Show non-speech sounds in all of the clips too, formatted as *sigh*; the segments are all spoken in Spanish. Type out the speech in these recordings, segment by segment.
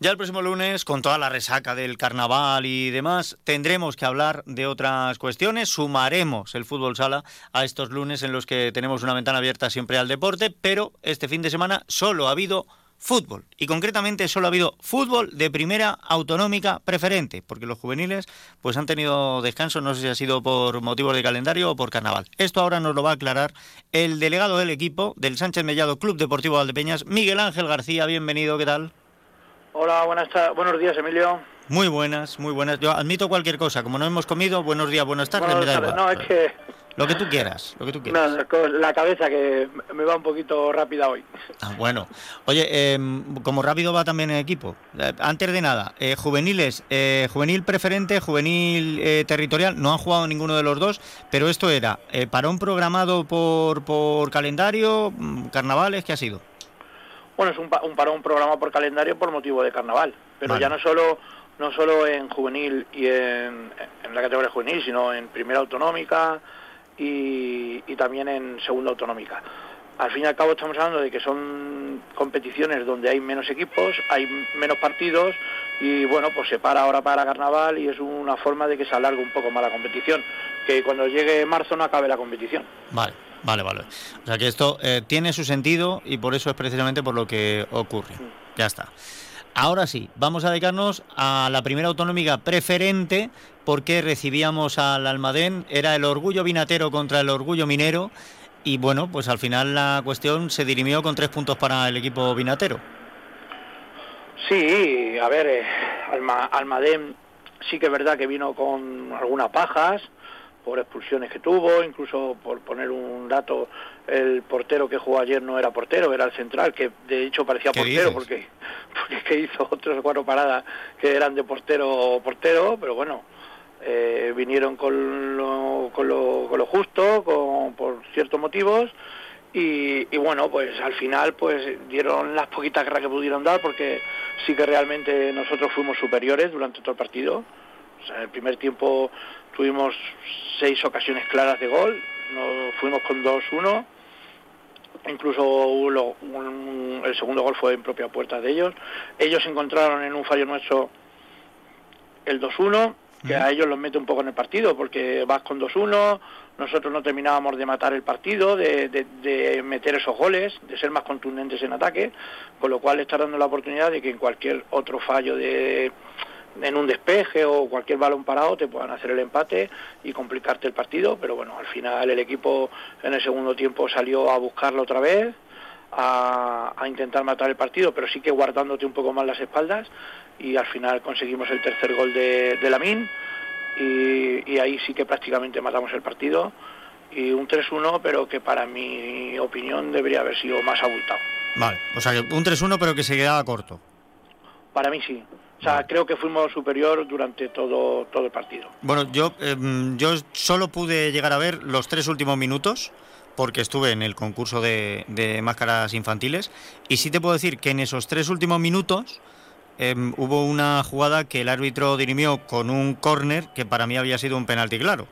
Ya el próximo lunes, con toda la resaca del carnaval y demás, tendremos que hablar de otras cuestiones. Sumaremos el fútbol sala a estos lunes en los que tenemos una ventana abierta siempre al deporte, pero este fin de semana solo ha habido fútbol. Y concretamente solo ha habido fútbol de primera autonómica preferente, porque los juveniles pues han tenido descanso, no sé si ha sido por motivos de calendario o por carnaval. Esto ahora nos lo va a aclarar el delegado del equipo del Sánchez Mellado Club Deportivo Valdepeñas, Miguel Ángel García. Bienvenido, ¿qué tal? Hola, buenas buenos días, Emilio. Muy buenas, muy buenas. Yo admito cualquier cosa. Como no hemos comido, buenos días, buenas tardes. No, es que... Lo que tú quieras, lo que tú quieras. la cabeza que me va un poquito rápida hoy. Ah, bueno. Oye, em, como rápido va también el equipo. Eh, antes de nada, eh, juveniles, eh, juvenil preferente, juvenil territorial, no han jugado ninguno de los dos, pero esto era para un programado por, por calendario, mm, carnavales, ¿qué ha sido? Bueno, es un, un parón programado por calendario por motivo de carnaval, pero ya no solo no solo en juvenil y en, la categoría juvenil, sino en primera autonómica y, también en segunda autonómica. Al fin y al cabo estamos hablando de que son competiciones donde hay menos equipos, hay menos partidos y bueno, pues se para ahora para carnaval y es una forma de que se alargue un poco más la competición, que cuando llegue marzo no acabe la competición. Vale. Vale, vale. O sea que esto eh, tiene su sentido y por eso es precisamente por lo que ocurre. Ya está. Ahora sí, vamos a dedicarnos a la primera autonómica preferente porque recibíamos al Almadén, era el orgullo vinatero contra el orgullo minero y bueno, pues al final la cuestión se dirimió con tres puntos para el equipo vinatero. Sí, a ver, eh, Almadén sí que es verdad que vino con algunas pajas, por expulsiones que tuvo, incluso por poner un dato, el portero que jugó ayer no era portero, era el central, que de hecho parecía portero porque, *laughs* porque hizo otros cuatro paradas que eran de portero portero, pero bueno, eh, vinieron con lo, con, lo, con lo justo, con, por ciertos motivos, y, y, bueno, pues al final pues dieron las poquitas guerras que pudieron dar porque sí que realmente nosotros fuimos superiores durante todo el partido. O sea, en el primer tiempo tuvimos seis ocasiones claras de gol, nos fuimos con 2-1, incluso el segundo gol fue en propia puerta de ellos. Ellos encontraron en un fallo nuestro el 2-1, que a ellos los mete un poco en el partido, porque vas con 2-1, nosotros no terminábamos de matar el partido, de, de, meter esos goles, de ser más contundentes en ataque, con lo cual está dando la oportunidad de que en cualquier otro fallo de en un despeje o cualquier balón parado te puedan hacer el empate y complicarte el partido, pero bueno, al final el equipo en el segundo tiempo salió a buscarlo otra vez, a, intentar matar el partido, pero sí que guardándote un poco más las espaldas y al final conseguimos el tercer gol de, de Lamin y, y ahí sí que prácticamente matamos el partido y un 3-1, pero que para mi opinión debería haber sido más abultado. Vale, o sea, un 3-1 pero que se quedaba corto. Para mí sí. O sea, creo que fuimos superior durante todo, todo el partido. Bueno, yo, em, yo solo pude llegar a ver los tres últimos minutos porque estuve en el concurso de, máscaras infantiles y sí te puedo decir que en esos tres últimos minutos em, hubo una jugada que el árbitro dirimió con un córner que para mí había sido un penalti claro.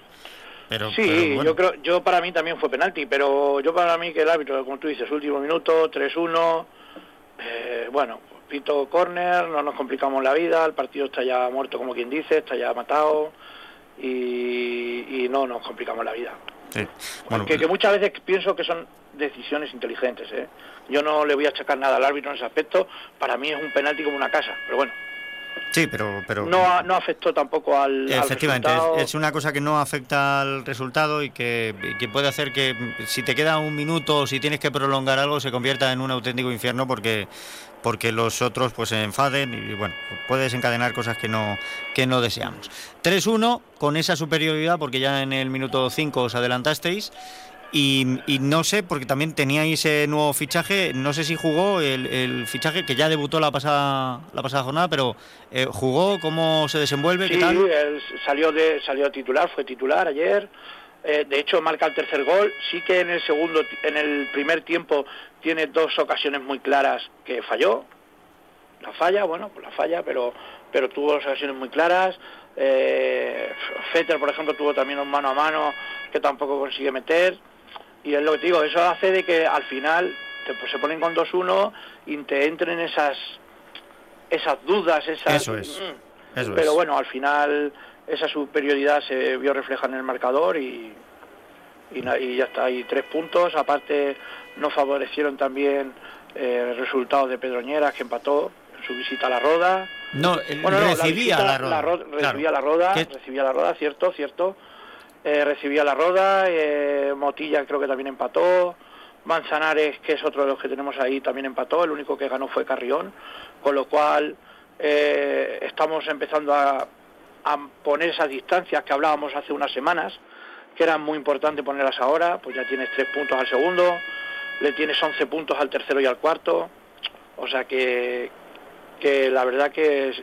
Pero, sí, yo creo, yo para mí también fue penalti, pero yo para mí que el árbitro, como tú dices, último minuto, 3-1, eh, bueno, pito córner, no nos complicamos la vida, el partido está ya muerto como quien dice, está ya matado y, no nos complicamos la vida. Sí. que, muchas veces pienso que son decisiones inteligentes. ¿eh? Yo no le voy a achacar nada al árbitro en ese aspecto, para mí es un penalti como una casa, pero bueno. Sí, pero... pero no, no afectó tampoco al Efectivamente, es, una cosa que no afecta al resultado y que, que, puede hacer que si te queda un minuto o si tienes que prolongar algo se convierta en un auténtico infierno porque porque los otros pues se enfaden y bueno, puede desencadenar cosas que no, que no deseamos. 3-1 con esa superioridad porque ya en el minuto 5 os adelantasteis y, no sé, porque también teníais ese nuevo fichaje, no sé si jugó el, fichaje que ya debutó la pasada, la pasada jornada, pero eh, jugó, cómo se desenvuelve, sí, Él salió, de, salió titular, fue titular ayer. Eh, de hecho marca el tercer gol, sí que en el segundo, en el primer tiempo tiene dos ocasiones muy claras que falló. La falla, bueno, pues la falla, pero, pero tuvo dos ocasiones muy claras. Eh, Fetter, por ejemplo, tuvo también un mano a mano que tampoco consigue meter. Y es lo que te digo, eso hace de que al final te, pues, se ponen con 2-1 y te entren esas esas dudas, esas... Eso es. Mm. Pero bueno, al final esa superioridad se vio reflejada en el marcador y, y, ya está, hay tres puntos. Aparte, nos favorecieron también eh, resultados de Pedroñeras, que empató en su visita a la Roda. No, recibía la, Roda. recibía la Roda, recibía la Roda, cierto, cierto. Eh, recibía la Roda, eh, Motilla creo que también empató. Manzanares, que es otro de los que tenemos ahí, también empató. El único que ganó fue Carrión. Con lo cual, eh, estamos empezando a, poner esas distancias que hablábamos hace unas semanas que era muy importante ponerlas ahora, pues ya tienes tres puntos al segundo, le tienes 11 puntos al tercero y al cuarto, o sea que, que la verdad que es,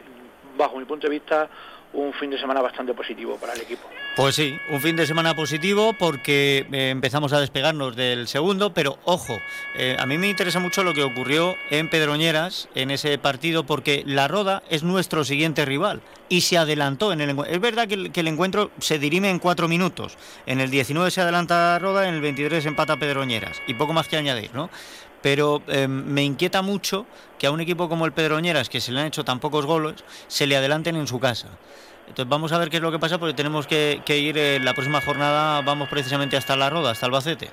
bajo mi punto de vista un fin de semana bastante positivo para el equipo. Pues sí, un fin de semana positivo porque eh, empezamos a despegarnos del segundo, pero ojo, eh, a mí me interesa mucho lo que ocurrió en Pedroñeras en ese partido porque la Roda es nuestro siguiente rival y se adelantó en el. Es verdad que el, encuentro se dirime en cuatro minutos. En el 19 se adelanta Roda, en el 23 empata Pedroñeras y poco más que añadir, ¿no? pero em, me inquieta mucho que a un equipo como el Pedroñeras, que se le han hecho tan pocos goles, se le adelanten en su casa. Entonces vamos a ver qué es lo que pasa porque tenemos que, ir en la próxima jornada, vamos precisamente hasta La Roda, hasta Albacete.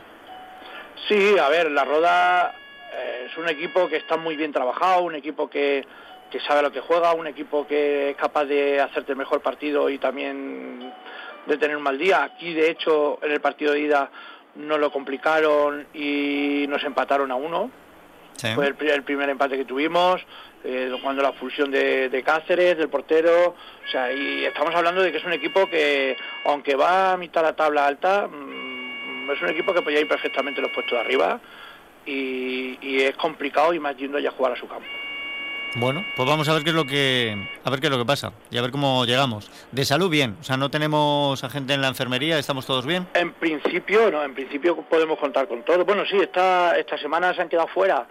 Sí, a ver, La Roda eh, es un equipo que está muy bien trabajado, un equipo que, que sabe lo que juega, un equipo que es capaz de hacerte el mejor partido y también de tener un mal día. Aquí, de hecho, en el partido de ida nos lo complicaron y nos empataron a uno. Fue el, primer empate que tuvimos, eh, cuando la expulsión de, Cáceres, del portero. O sea, y estamos hablando de que es un equipo que, aunque va a mitad de la tabla alta, mm, es un equipo que podía ir perfectamente los puestos de arriba y, y es complicado y más yendo ya a jugar a su campo. Bueno, pues vamos a ver qué es lo que a ver qué es lo que pasa y a ver cómo llegamos. De salud bien, o sea, no tenemos a gente en la enfermería, estamos todos bien. En principio, no, en principio podemos contar con todo. Bueno, sí, esta esta semana se han quedado fuera,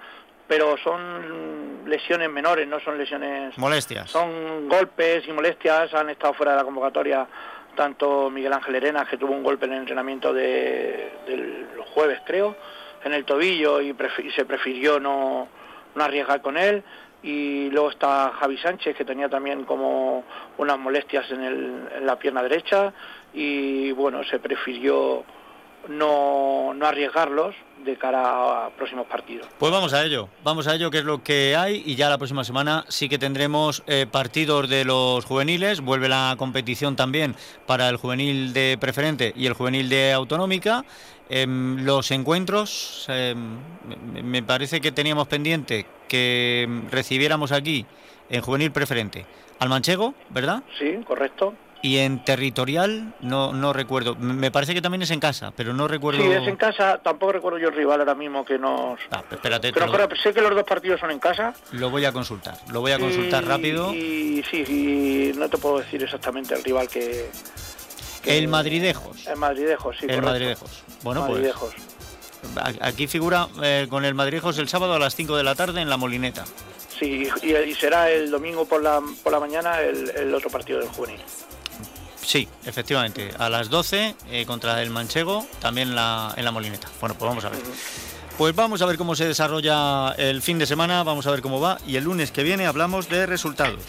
pero son lesiones menores, no son lesiones molestias. Son golpes y molestias, han estado fuera de la convocatoria tanto Miguel Ángel Herena, que tuvo un golpe en el entrenamiento de, los jueves, creo, en el tobillo y, y se prefirió no no arriesgar con él y luego está Javi Sánchez que tenía también como unas molestias en, el, en la pierna derecha y bueno se prefirió no, no arriesgarlos de cara a próximos partidos. Pues vamos a ello, vamos a ello, que es lo que hay, y ya la próxima semana sí que tendremos eh, partidos de los juveniles, vuelve la competición también para el juvenil de preferente y el juvenil de autonómica. Em, los encuentros, em, me parece que teníamos pendiente que recibiéramos aquí en juvenil preferente al manchego, ¿verdad? Sí, correcto. Y en territorial, no, no recuerdo. Me parece que también es en casa, pero no recuerdo. Sí, es en casa. Tampoco recuerdo yo el rival ahora mismo que nos. Ah, espérate. Pero sé que los dos partidos son en casa. Lo voy a consultar. Lo voy a consultar rápido. Y sí, sí, no te puedo decir exactamente el rival que. el Madridejos. El Madridejos, sí. El Madridejos. Bueno, pues, Madridejos. pues. Aquí figura eh, con el Madridejos el sábado a las 5 de la tarde en la Molineta. Sí, y, será el domingo por la, por la mañana el, el otro partido del juvenil. Sí, efectivamente. A las 12 eh, contra el Manchego, también la, en la Molineta. Bueno, pues vamos a ver. Pues vamos a ver cómo se desarrolla el fin de semana, vamos a ver cómo va y el lunes que viene hablamos de resultados.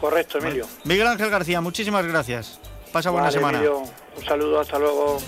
Correcto, Emilio. Miguel Ángel García, muchísimas gracias. Pasa buena semana. un saludo, hasta luego.